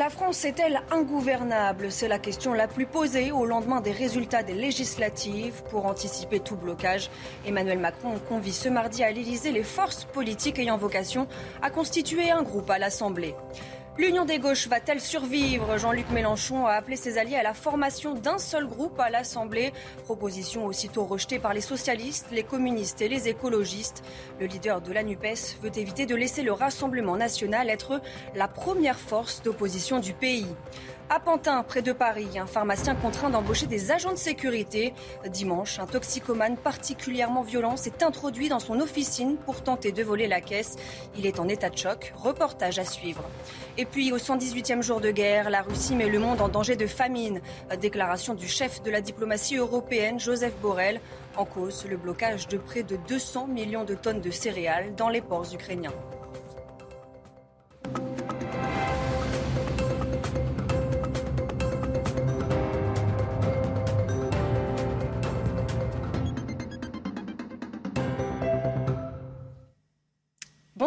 La France est-elle ingouvernable? C'est la question la plus posée au lendemain des résultats des législatives. Pour anticiper tout blocage, Emmanuel Macron convie ce mardi à l'Élysée les forces politiques ayant vocation à constituer un groupe à l'Assemblée. L'union des gauches va-t-elle survivre? Jean-Luc Mélenchon a appelé ses alliés à la formation d'un seul groupe à l'Assemblée. Proposition aussitôt rejetée par les socialistes, les communistes et les écologistes. Le leader de la NUPES veut éviter de laisser le Rassemblement national être la première force d'opposition du pays. À Pantin, près de Paris, un pharmacien contraint d'embaucher des agents de sécurité. Dimanche, un toxicomane particulièrement violent s'est introduit dans son officine pour tenter de voler la caisse. Il est en état de choc. Reportage à suivre. Et puis, au 118e jour de guerre, la Russie met le monde en danger de famine. Déclaration du chef de la diplomatie européenne, Joseph Borrell. En cause, le blocage de près de 200 millions de tonnes de céréales dans les ports ukrainiens.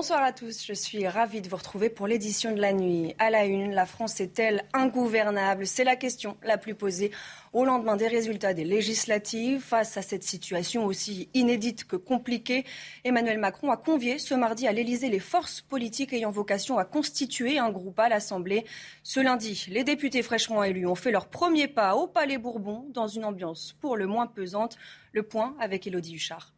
Bonsoir à tous, je suis ravie de vous retrouver pour l'édition de la nuit. À la une, la France est-elle ingouvernable? C'est la question la plus posée au lendemain des résultats des législatives. Face à cette situation aussi inédite que compliquée, Emmanuel Macron a convié ce mardi à l'Élysée les forces politiques ayant vocation à constituer un groupe à l'Assemblée. Ce lundi, les députés fraîchement élus ont fait leur premier pas au Palais Bourbon dans une ambiance pour le moins pesante. Le point avec Élodie Huchard.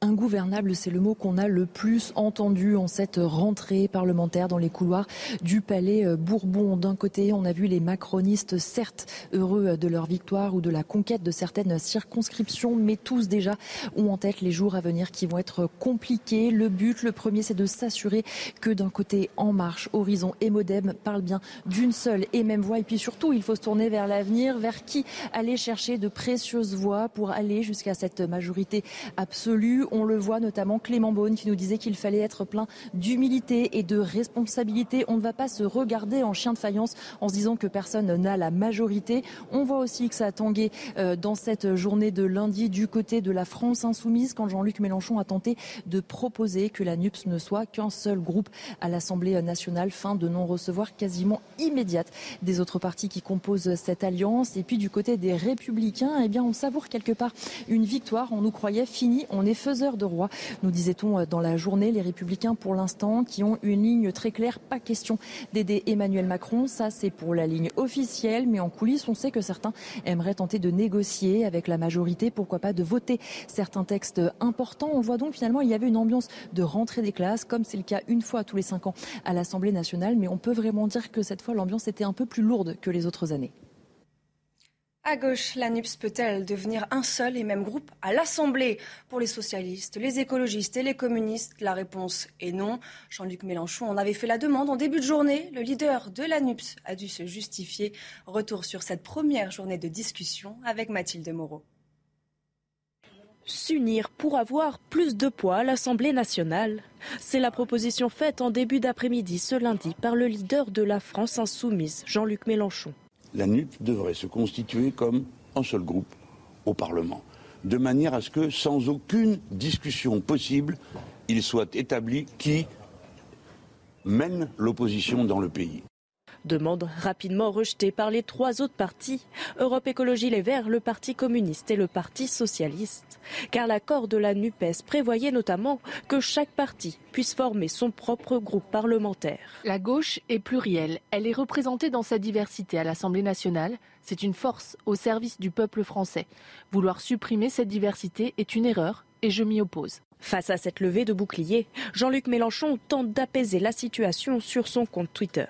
Ingouvernable, c'est le mot qu'on a le plus entendu en cette rentrée parlementaire dans les couloirs du Palais Bourbon. D'un côté, on a vu les macronistes, certes heureux de leur victoire ou de la conquête de certaines circonscriptions, mais tous déjà ont en tête les jours à venir qui vont être compliqués. Le but, le premier, c'est de s'assurer que d'un côté, En Marche, Horizon et Modem parlent bien d'une seule et même voix. Et puis surtout, il faut se tourner vers l'avenir, vers qui aller chercher de précieuses voix pour aller jusqu'à cette majorité absolue? On le voit notamment Clément Beaune qui nous disait qu'il fallait être plein d'humilité et de responsabilité. On ne va pas se regarder en chien de faïence en se disant que personne n'a la majorité. On voit aussi que ça a tangué euh, dans cette journée de lundi du côté de la France insoumise quand Jean-Luc Mélenchon a tenté de proposer que la NUPS ne soit qu'un seul groupe à l'Assemblée nationale. Fin de non-recevoir quasiment immédiate des autres partis qui composent cette alliance. Et puis du côté des républicains, eh bien, on savoure quelque part une victoire. On nous croyait fini. Faiseur de roi, nous disait-on euh, dans la journée. Les républicains, pour l'instant, qui ont une ligne très claire, pas question d'aider Emmanuel Macron. Ça, c'est pour la ligne officielle, mais en coulisses, on sait que certains aimeraient tenter de négocier avec la majorité, pourquoi pas de voter certains textes importants? On voit donc finalement, il y avait une ambiance de rentrée des classes, comme c'est le cas une fois tous les cinq ans à l'Assemblée nationale, mais on peut vraiment dire que cette fois, l'ambiance était un peu plus lourde que les autres années. À gauche, la NUPS peut-elle devenir un seul et même groupe à l'Assemblée? Pour les socialistes, les écologistes et les communistes, la réponse est non. Jean-Luc Mélenchon en avait fait la demande en début de journée. Le leader de la NUPS a dû se justifier. Retour sur cette première journée de discussion avec Mathilde Moreau. S'unir pour avoir plus de poids à l'Assemblée nationale. C'est la proposition faite en début d'après-midi ce lundi par le leader de la France insoumise, Jean-Luc Mélenchon la NUP devrait se constituer comme un seul groupe au Parlement, de manière à ce que, sans aucune discussion possible, il soit établi qui mène l'opposition dans le pays. Demande rapidement rejetée par les trois autres partis, Europe Écologie Les Verts, le Parti communiste et le Parti socialiste. Car l'accord de la NUPES prévoyait notamment que chaque parti puisse former son propre groupe parlementaire. La gauche est plurielle. Elle est représentée dans sa diversité à l'Assemblée nationale. C'est une force au service du peuple français. Vouloir supprimer cette diversité est une erreur et je m'y oppose. Face à cette levée de bouclier, Jean-Luc Mélenchon tente d'apaiser la situation sur son compte Twitter.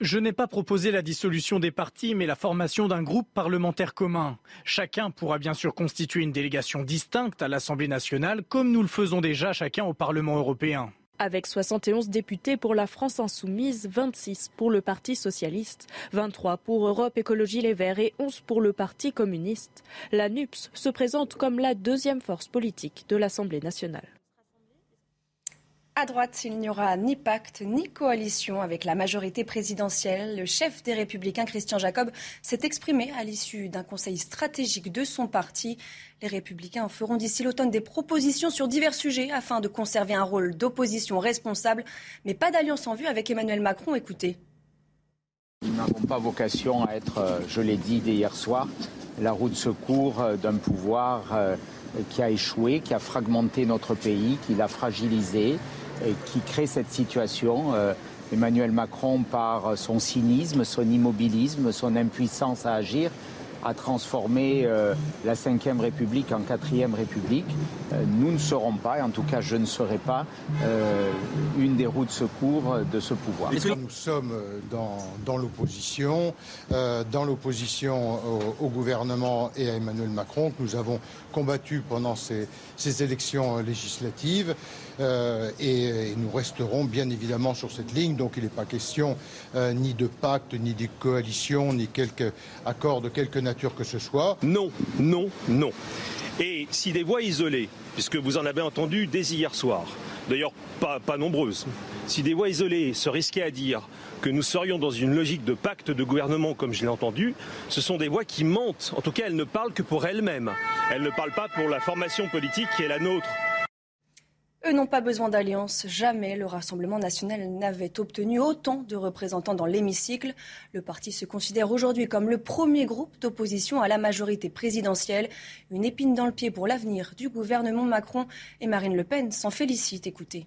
Je n'ai pas proposé la dissolution des partis, mais la formation d'un groupe parlementaire commun. Chacun pourra bien sûr constituer une délégation distincte à l'Assemblée nationale, comme nous le faisons déjà chacun au Parlement européen. avec 71 députés pour la France insoumise, 26 pour le Parti socialiste, 23 pour Europe Écologie Les Verts et 11 pour le Parti communiste. La NUPS se présente comme la deuxième force politique de l'Assemblée nationale. À droite, il n'y aura ni pacte ni coalition avec la majorité présidentielle. Le chef des Républicains, Christian Jacob, s'est exprimé à l'issue d'un conseil stratégique de son parti. Les Républicains feront d'ici l'automne des propositions sur divers sujets afin de conserver un rôle d'opposition responsable, mais pas d'alliance en vue avec Emmanuel Macron. Écoutez. Nous n'avons pas vocation à être, euh, je l'ai dit dès hier soir, la roue de secours euh, d'un pouvoir euh, qui a échoué, qui a fragmenté notre pays, qui l'a fragilisé qui crée cette situation. Euh, Emmanuel Macron, par son cynisme, son immobilisme, son impuissance à agir, a transformé euh, la Ve République en Quatrième République. Euh, nous ne serons pas, et en tout cas je ne serai pas, une des roues de secours de ce pouvoir. Nous sommes dans, l'opposition, dans l'opposition au, gouvernement et à Emmanuel Macron, que nous avons combattu pendant ces, ces élections législatives. Euh, et, nous resterons bien évidemment sur cette ligne. Donc il n'est pas question euh, ni de pacte, ni de coalition, ni quelque accord de quelque nature que ce soit. Non, non, non. Et si des voix isolées, puisque vous en avez entendu dès hier soir, d'ailleurs pas, pas nombreuses, si des voix isolées se risquaient à dire que nous serions dans une logique de pacte de gouvernement, comme je l'ai entendu, ce sont des voix qui mentent. En tout cas, elles ne parlent que pour elles-mêmes. Elles ne parlent pas pour la formation politique qui est la nôtre. Eux n'ont pas besoin d'alliance. Jamais le Rassemblement national n'avait obtenu autant de représentants dans l'hémicycle. Le parti se considère aujourd'hui comme le premier groupe d'opposition à la majorité présidentielle. Une épine dans le pied pour l'avenir du gouvernement Macron et Marine Le Pen s'en félicite. Écoutez.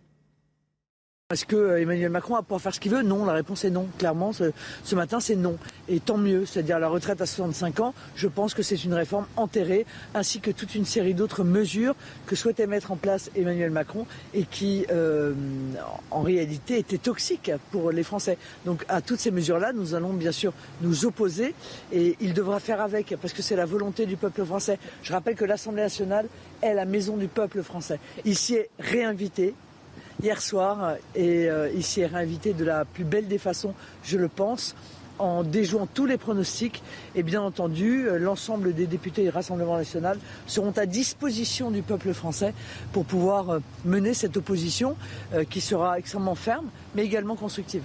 Est-ce que euh, Emmanuel Macron va pouvoir faire ce qu'il veut Non, la réponse est non. Clairement, ce, matin, c'est non. Et tant mieux, c'est-à-dire la retraite à 65 ans, je pense que c'est une réforme enterrée, ainsi que toute une série d'autres mesures que souhaitait mettre en place Emmanuel Macron et qui, euh, en réalité, étaient toxiques pour les Français. Donc à toutes ces mesures-là, nous allons bien sûr nous opposer et il devra faire avec, parce que c'est la volonté du peuple français. Je rappelle que l'Assemblée nationale est la maison du peuple français. Il s'y est réinvité hier soir et euh, ici est réinvité de la plus belle des façons, je le pense en déjouant tous les pronostics. Et bien entendu, euh, l'ensemble des députés du Rassemblement national seront à disposition du peuple français pour pouvoir euh, mener cette opposition qui sera extrêmement ferme, mais également constructive.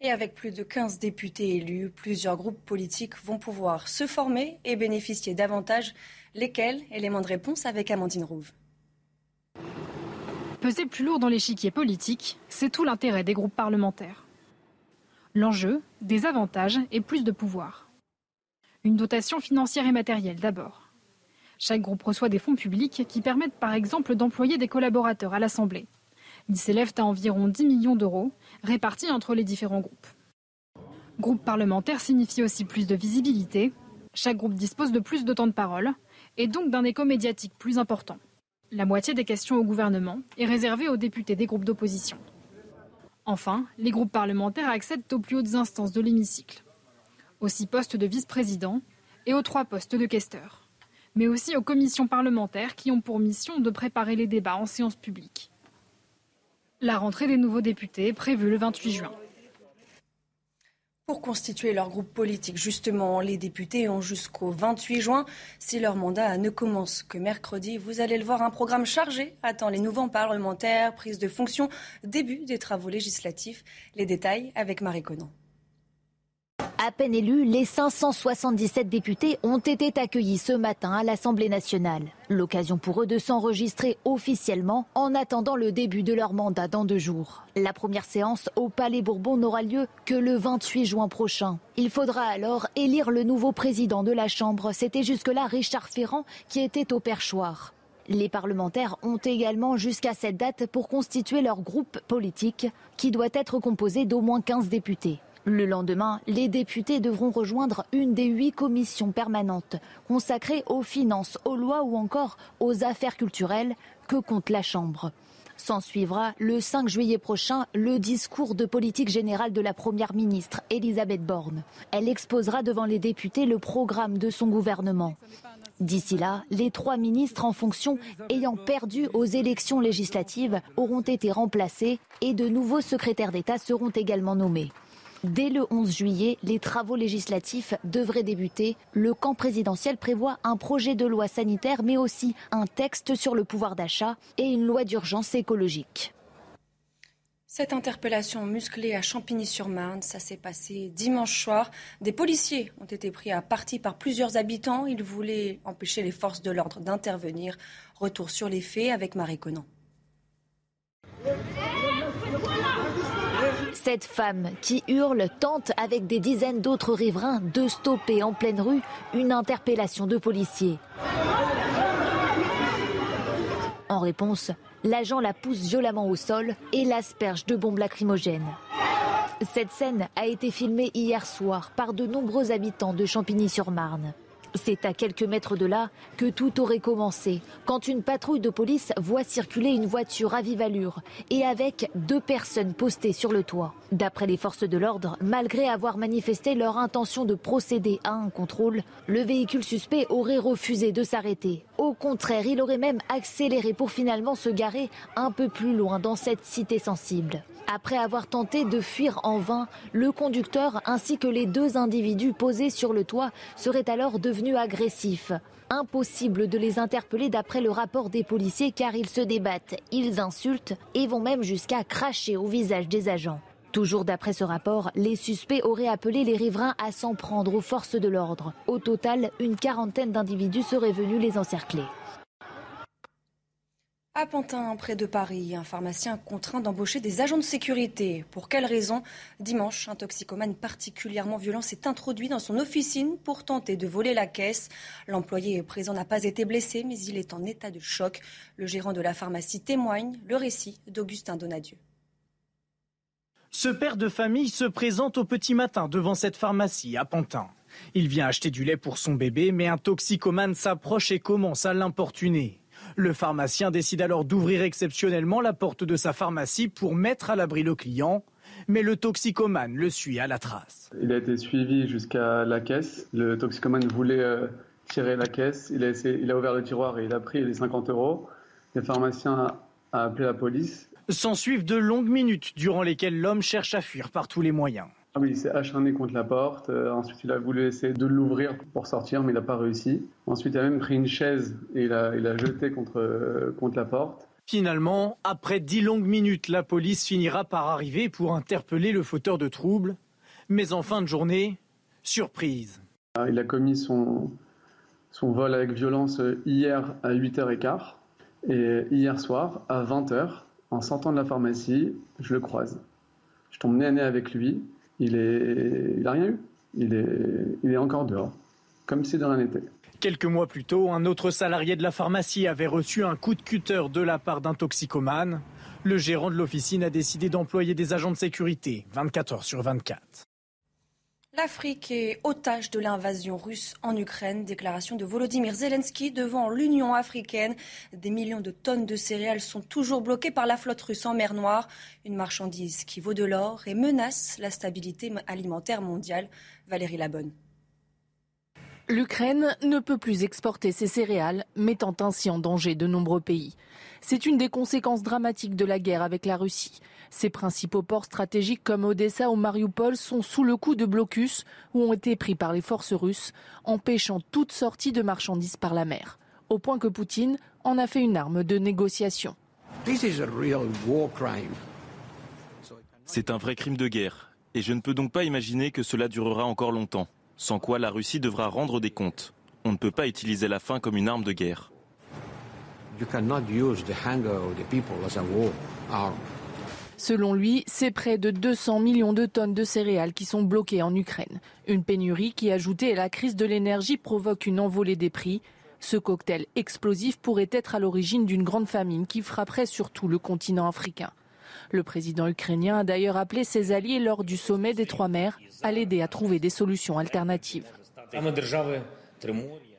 Et avec plus de 15 députés élus, plusieurs groupes politiques vont pouvoir se former et bénéficier davantage. Lesquels? Éléments de réponse avec Amandine Rouve. Peser plus lourd dans l'échiquier politique, c'est tout l'intérêt des groupes parlementaires. L'enjeu, des avantages et plus de pouvoir. Une dotation financière et matérielle d'abord. Chaque groupe reçoit des fonds publics qui permettent par exemple d'employer des collaborateurs à l'Assemblée. Ils s'élèvent à environ 10 millions d'euros, répartis entre les différents groupes. Groupe parlementaire signifie aussi plus de visibilité. Chaque groupe dispose de plus de temps de parole et donc d'un écho médiatique plus important. La moitié des questions au gouvernement est réservée aux députés des groupes d'opposition. Enfin, les groupes parlementaires accèdent aux plus hautes instances de l'hémicycle, aux six postes de vice-président et aux trois postes de questeur, mais aussi aux commissions parlementaires qui ont pour mission de préparer les débats en séance publique. La rentrée des nouveaux députés est prévue le 28 juin. Pour constituer leur groupe politique, justement, les députés ont jusqu'au 28 juin. Si leur mandat ne commence que mercredi, vous allez le voir, un programme chargé attend les nouveaux parlementaires, prise de fonction, début des travaux législatifs. Les détails avec Marie Conan. À peine élus, les 577 députés ont été accueillis ce matin à l'Assemblée nationale. L'occasion pour eux de s'enregistrer officiellement en attendant le début de leur mandat dans deux jours. La première séance au Palais Bourbon n'aura lieu que le 28 juin prochain. Il faudra alors élire le nouveau président de la Chambre. C'était jusque-là Richard Ferrand qui était au perchoir. Les parlementaires ont également jusqu'à cette date pour constituer leur groupe politique qui doit être composé d'au moins 15 députés. Le lendemain, les députés devront rejoindre une des huit commissions permanentes consacrées aux finances, aux lois ou encore aux affaires culturelles que compte la Chambre? S'en suivra le 5 juillet prochain le discours de politique générale de la Première ministre, Elisabeth Borne. Elle exposera devant les députés le programme de son gouvernement. D'ici là, les trois ministres en fonction ayant perdu aux élections législatives auront été remplacés et de nouveaux secrétaires d'État seront également nommés. Dès le 11 juillet, les travaux législatifs devraient débuter. Le camp présidentiel prévoit un projet de loi sanitaire, mais aussi un texte sur le pouvoir d'achat et une loi d'urgence écologique. Cette interpellation musclée à Champigny-sur-Marne, ça s'est passé dimanche soir. Des policiers ont été pris à partie par plusieurs habitants. Ils voulaient empêcher les forces de l'ordre d'intervenir. Retour sur les faits avec Marie Conan. Cette femme qui hurle tente avec des dizaines d'autres riverains de stopper en pleine rue une interpellation de policiers. En réponse, l'agent la pousse violemment au sol et l'asperge de bombes lacrymogènes. Cette scène a été filmée hier soir par de nombreux habitants de Champigny-sur-Marne. C'est à quelques mètres de là que tout aurait commencé, quand une patrouille de police voit circuler une voiture à vive allure et avec deux personnes postées sur le toit. D'après les forces de l'ordre, malgré avoir manifesté leur intention de procéder à un contrôle, le véhicule suspect aurait refusé de s'arrêter. Au contraire, il aurait même accéléré pour finalement se garer un peu plus loin dans cette cité sensible. Après avoir tenté de fuir en vain, le conducteur ainsi que les deux individus posés sur le toit seraient alors devenus agressifs. Impossible de les interpeller d'après le rapport des policiers car ils se débattent, ils insultent et vont même jusqu'à cracher au visage des agents. Toujours d'après ce rapport, les suspects auraient appelé les riverains à s'en prendre aux forces de l'ordre. Au total, une quarantaine d'individus seraient venus les encercler. À Pantin, près de Paris, un pharmacien contraint d'embaucher des agents de sécurité. Pour quelle raison? Dimanche, un toxicomane particulièrement violent s'est introduit dans son officine pour tenter de voler la caisse. L'employé présent n'a pas été blessé, mais il est en état de choc. Le gérant de la pharmacie témoigne le récit d'Augustin Donadieu. Ce père de famille se présente au petit matin devant cette pharmacie à Pantin. Il vient acheter du lait pour son bébé, mais un toxicomane s'approche et commence à l'importuner. Le pharmacien décide alors d'ouvrir exceptionnellement la porte de sa pharmacie pour mettre à l'abri le client, mais le toxicomane le suit à la trace. Il a été suivi jusqu'à la caisse. Le toxicomane voulait euh, tirer la caisse. Il a, il a ouvert le tiroir et il a pris les 50 euros. Le pharmacien a appelé la police. S'en suivent de longues minutes durant lesquelles l'homme cherche à fuir par tous les moyens. Ah oui, il s'est acharné contre la porte. Euh, ensuite, il a voulu essayer de l'ouvrir pour sortir, mais il n'a pas réussi. Ensuite, il a même pris une chaise et il a, il a jeté contre, euh, contre la porte. Finalement, après dix longues minutes, la police finira par arriver pour interpeller le fauteur de troubles. Mais en fin de journée, surprise. Ah, il a commis son, son vol avec violence hier à 8h15 et hier soir à 20h, en sortant de la pharmacie, je le croise. Je tombe nez à nez avec lui il est, il rien eu. Il est, il est encore dehors, comme si de rien n'était. Quelques mois plus tôt, un autre salarié de la pharmacie avait reçu un coup de cutter de la part d'un toxicomane. Le gérant de l'officine a décidé d'employer des agents de sécurité 24 heures sur 24. L'Afrique est otage de l'invasion russe en Ukraine. Déclaration de Volodymyr Zelensky devant l'Union africaine. Des millions de tonnes de céréales sont toujours bloquées par la flotte russe en mer Noire. Une marchandise qui vaut de l'or et menace la stabilité alimentaire mondiale. Valérie Labonne. L'Ukraine ne peut plus exporter ses céréales, mettant ainsi en danger de nombreux pays. C'est une des conséquences dramatiques de la guerre avec la Russie. Ses principaux ports stratégiques comme Odessa ou Mariupol sont sous le coup de blocus ou ont été pris par les forces russes, empêchant toute sortie de marchandises par la mer. Au point que Poutine en a fait une arme de négociation. C'est un vrai crime de guerre, et je ne peux donc pas imaginer que cela durera encore longtemps, sans quoi la Russie devra rendre des comptes. On ne peut pas utiliser la faim comme une arme de guerre. Selon lui, c'est près de 200 millions de tonnes de céréales qui sont bloquées en Ukraine. Une pénurie qui, ajoutée à la crise de l'énergie, provoque une envolée des prix. Ce cocktail explosif pourrait être à l'origine d'une grande famine qui frapperait surtout le continent africain. Le président ukrainien a d'ailleurs appelé ses alliés lors du sommet des trois mers à l'aider à trouver des solutions alternatives.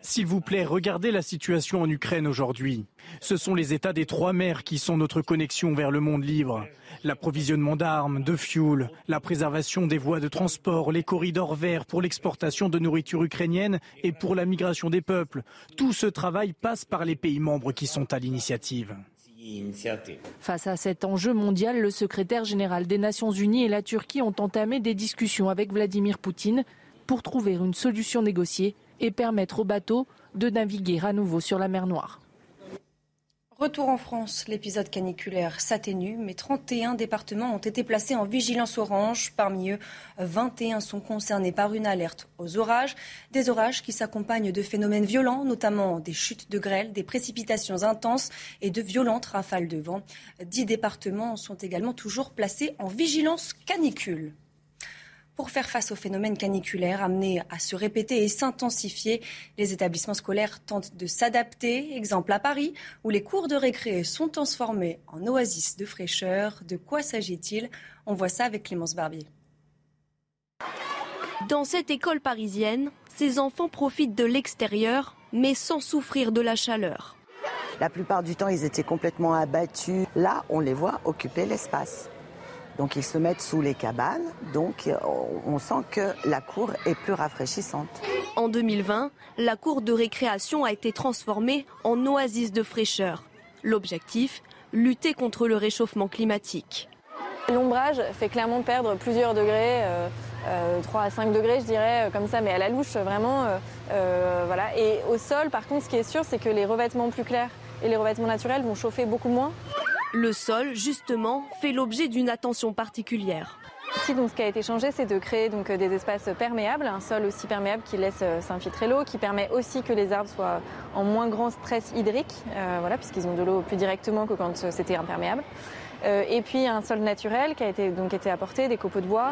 S'il vous plaît, regardez la situation en Ukraine aujourd'hui. Ce sont les États des trois mers qui sont notre connexion vers le monde libre. L'approvisionnement d'armes, de fuel, la préservation des voies de transport, les corridors verts pour l'exportation de nourriture ukrainienne et pour la migration des peuples. Tout ce travail passe par les pays membres qui sont à l'initiative. Face à cet enjeu mondial, le secrétaire général des Nations Unies et la Turquie ont entamé des discussions avec Vladimir Poutine pour trouver une solution négociée et permettre aux bateaux de naviguer à nouveau sur la mer Noire. Retour en France, l'épisode caniculaire s'atténue, mais 31 départements ont été placés en vigilance orange. Parmi eux, 21 sont concernés par une alerte aux orages. Des orages qui s'accompagnent de phénomènes violents, notamment des chutes de grêle, des précipitations intenses et de violentes rafales de vent. Dix départements sont également toujours placés en vigilance canicule. Pour faire face au phénomène caniculaire amené à se répéter et s'intensifier, les établissements scolaires tentent de s'adapter. Exemple à Paris, où les cours de récré sont transformés en oasis de fraîcheur. De quoi s'agit-il? On voit ça avec Clémence Barbier. Dans cette école parisienne, ces enfants profitent de l'extérieur, mais sans souffrir de la chaleur. La plupart du temps, ils étaient complètement abattus. Là, on les voit occuper l'espace. Donc ils se mettent sous les cabanes, donc euh, on sent que la cour est plus rafraîchissante. En 2020, la cour de récréation a été transformée en oasis de fraîcheur. L'objectif, lutter contre le réchauffement climatique. L'ombrage fait clairement perdre plusieurs degrés, 3 euh, euh, à 5 degrés je dirais, comme ça, mais à la louche vraiment. voilà. Et au sol, par contre, ce qui est sûr, c'est que les revêtements plus clairs et les revêtements naturels vont chauffer beaucoup moins. Le sol, justement, fait l'objet d'une attention particulière. Ici, donc, ce qui a été changé, c'est de créer donc, des espaces perméables, un sol aussi perméable qui laisse euh, s'infiltrer l'eau, qui permet aussi que les arbres soient en moins grand stress hydrique, euh, voilà, puisqu'ils ont de l'eau plus directement que quand euh, c'était imperméable. et puis un sol naturel qui a été, donc, été apporté, des copeaux de bois.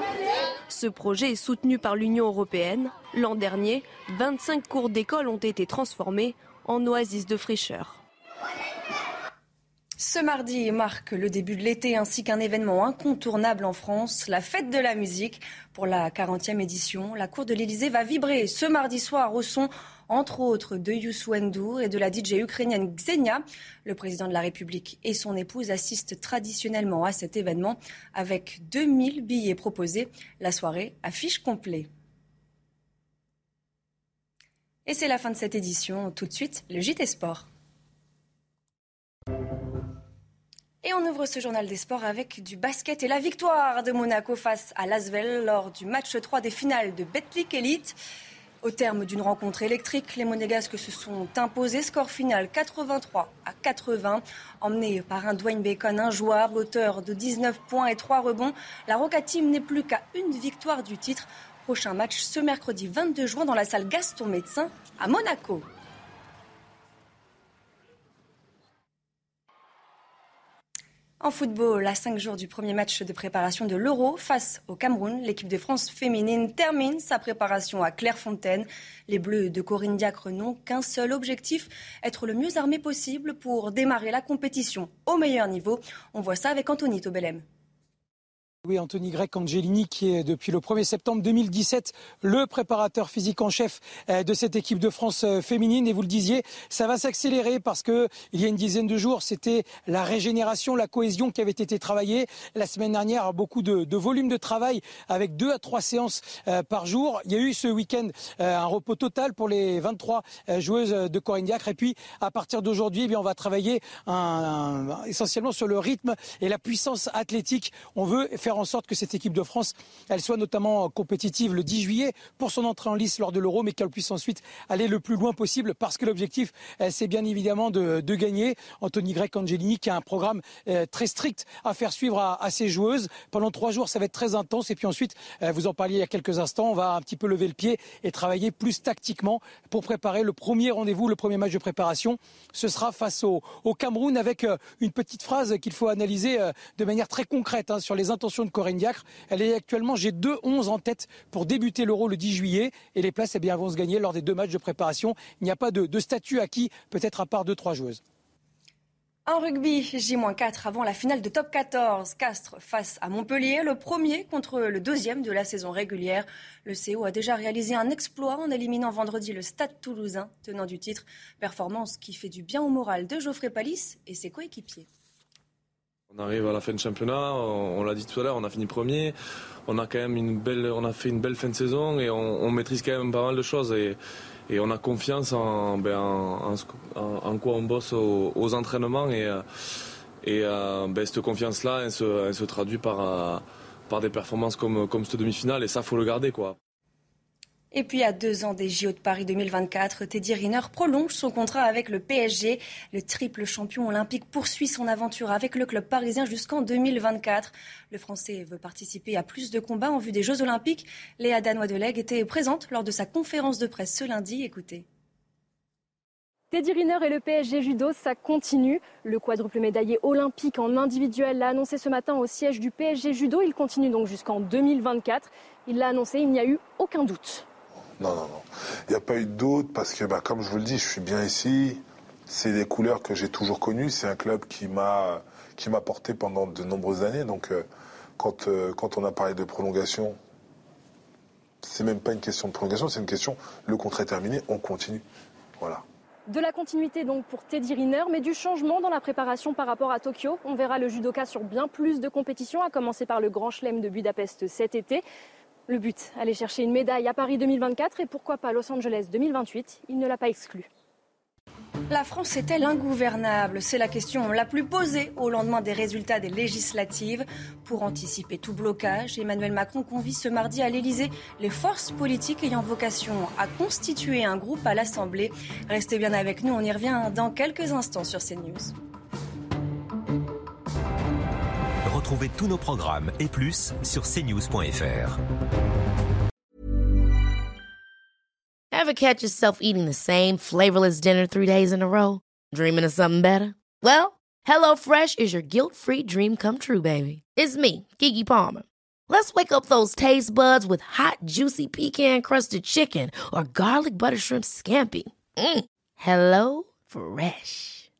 Ce projet est soutenu par l'Union européenne. L'an dernier, 25 cours d'école ont été transformés en oasis de fraîcheur. Ce mardi marque le début de l'été ainsi qu'un événement incontournable en France, la fête de la musique. Pour la 40e édition, la cour de l'Elysée va vibrer ce mardi soir au son, entre autres, de Youssou N'Dour et de la DJ ukrainienne Xenia. Le président de la République et son épouse assistent traditionnellement à cet événement avec 2000 billets proposés. La soirée affiche complet. Et c'est la fin de cette édition. Tout de suite, le JT Sport. Et on ouvre ce journal des sports avec du basket et la victoire de Monaco face à Lasvel lors du match 3 des finales de Betclic Elite. Au terme d'une rencontre électrique, les Monégasques se sont imposés. Score final 83 à 80. Emmené par un Dwayne Bacon injouable, auteur de 19 points et 3 rebonds, la Roca Team n'est plus qu'à une victoire du titre. Prochain match ce mercredi 22 juin dans la salle Gaston Médecin à Monaco. En football, à cinq jours du premier match de préparation de l'Euro face au Cameroun, l'équipe de France féminine termine sa préparation à Clairefontaine. Les Bleus de Corinne Diacre n'ont qu'un seul objectif, être le mieux armé possible pour démarrer la compétition au meilleur niveau. On voit ça avec Anthony Tobelem. Oui, Anthony Grec Angelini, qui est depuis le 1er septembre 2017 le préparateur physique en chef euh, de cette équipe de France euh, féminine. Et vous le disiez, ça va s'accélérer parce que il y a une dizaine de jours, c'était la régénération, la cohésion qui avait été travaillée. La semaine dernière, beaucoup de, volume de travail avec deux à trois séances euh, par jour. Il y a eu ce week-end un repos total pour les 23 joueuses de Corinne Diacre. Et puis, à partir d'aujourd'hui, eh on va travailler essentiellement sur le rythme et la puissance athlétique. On veut faire en sorte que cette équipe de France, elle soit notamment compétitive le 10 juillet pour son entrée en lice lors de l'Euro, mais qu'elle puisse ensuite aller le plus loin possible parce que l'objectif, euh, c'est bien évidemment de, gagner. Anthony Grec Angelini qui a un programme euh, très strict à faire suivre à, ses joueuses. Pendant trois jours, ça va être très intense. Et puis ensuite, euh, vous en parliez il y a quelques instants, on va un petit peu lever le pied et travailler plus tactiquement pour préparer le premier rendez-vous, le premier match de préparation. Ce sera face au, Cameroun avec une petite phrase qu'il faut analyser de manière très concrète hein, sur les intentions de Corinne Diacre. Elle est actuellement, j'ai deux 11 en tête pour débuter l'Euro le 10 juillet. Et les places eh bien, vont se gagner lors des deux matchs de préparation. Il n'y a pas de, statut acquis, peut-être à part deux, trois joueuses. En rugby, J-4 avant la finale de top 14. Castres face à Montpellier, le premier contre le deuxième de la saison régulière. Le CO a déjà réalisé un exploit en éliminant vendredi le Stade toulousain, tenant du titre. Performance qui fait du bien au moral de Geoffrey Palis et ses coéquipiers. On arrive à la fin de championnat, on, l'a dit tout à l'heure, on a fini premier. On a quand même une belle, on a fait une belle fin de saison et on, maîtrise quand même pas mal de choses. Et, on a confiance en, ben, en, quoi on bosse aux, entraînements et, euh, euh, ben, cette confiance-là, se, traduit par, euh, par des performances comme, comme cette demi-finale et ça, faut le garder. quoi. Et puis à deux ans des JO de Paris 2024, Teddy Riner prolonge son contrat avec le PSG. Le triple champion olympique poursuit son aventure avec le club parisien jusqu'en 2024. Le Français veut participer à plus de combats en vue des Jeux olympiques. Léa Danois-Delegue était présente lors de sa conférence de presse ce lundi. Écoutez. Teddy Riner et le PSG Judo, ça continue. Le quadruple médaillé olympique en individuel l'a annoncé ce matin au siège du PSG Judo. Il continue donc jusqu'en 2024. Il l'a annoncé, il n'y a eu aucun doute. Non, non, non. Il n'y a pas eu d'autres parce que, bah, comme je vous le dis, je suis bien ici. C'est des couleurs que j'ai toujours connues. C'est un club qui m'a qui m'a porté pendant de nombreuses années. Donc, euh, quand, euh, quand on a parlé de prolongation, c'est même pas une question de prolongation, c'est une question le contrat est terminé, on continue. Voilà. De la continuité donc pour Teddy Riner, mais du changement dans la préparation par rapport à Tokyo. On verra le judoka sur bien plus de compétitions, à commencer par le Grand Chelem de Budapest cet été. Le but, aller chercher une médaille à Paris 2024 et pourquoi pas Los Angeles 2028, il ne l'a pas exclu. La France est-elle ingouvernable? C'est la question la plus posée au lendemain des résultats des législatives. Pour anticiper tout blocage, Emmanuel Macron convie ce mardi à l'Elysée les forces politiques ayant vocation à constituer un groupe à l'Assemblée. Restez bien avec nous, on y revient dans quelques instants sur CNews. Retrouvez tous nos programmes et plus sur cnews.fr. Ever catch yourself eating the same flavorless dinner three days in a row? Dreaming of something better? Well, HelloFresh is your guilt-free dream come true, baby. It's me, Kiki Palmer. Let's wake up those taste buds with hot, juicy pecan-crusted chicken or garlic butter shrimp scampi. Mm. Hello Fresh.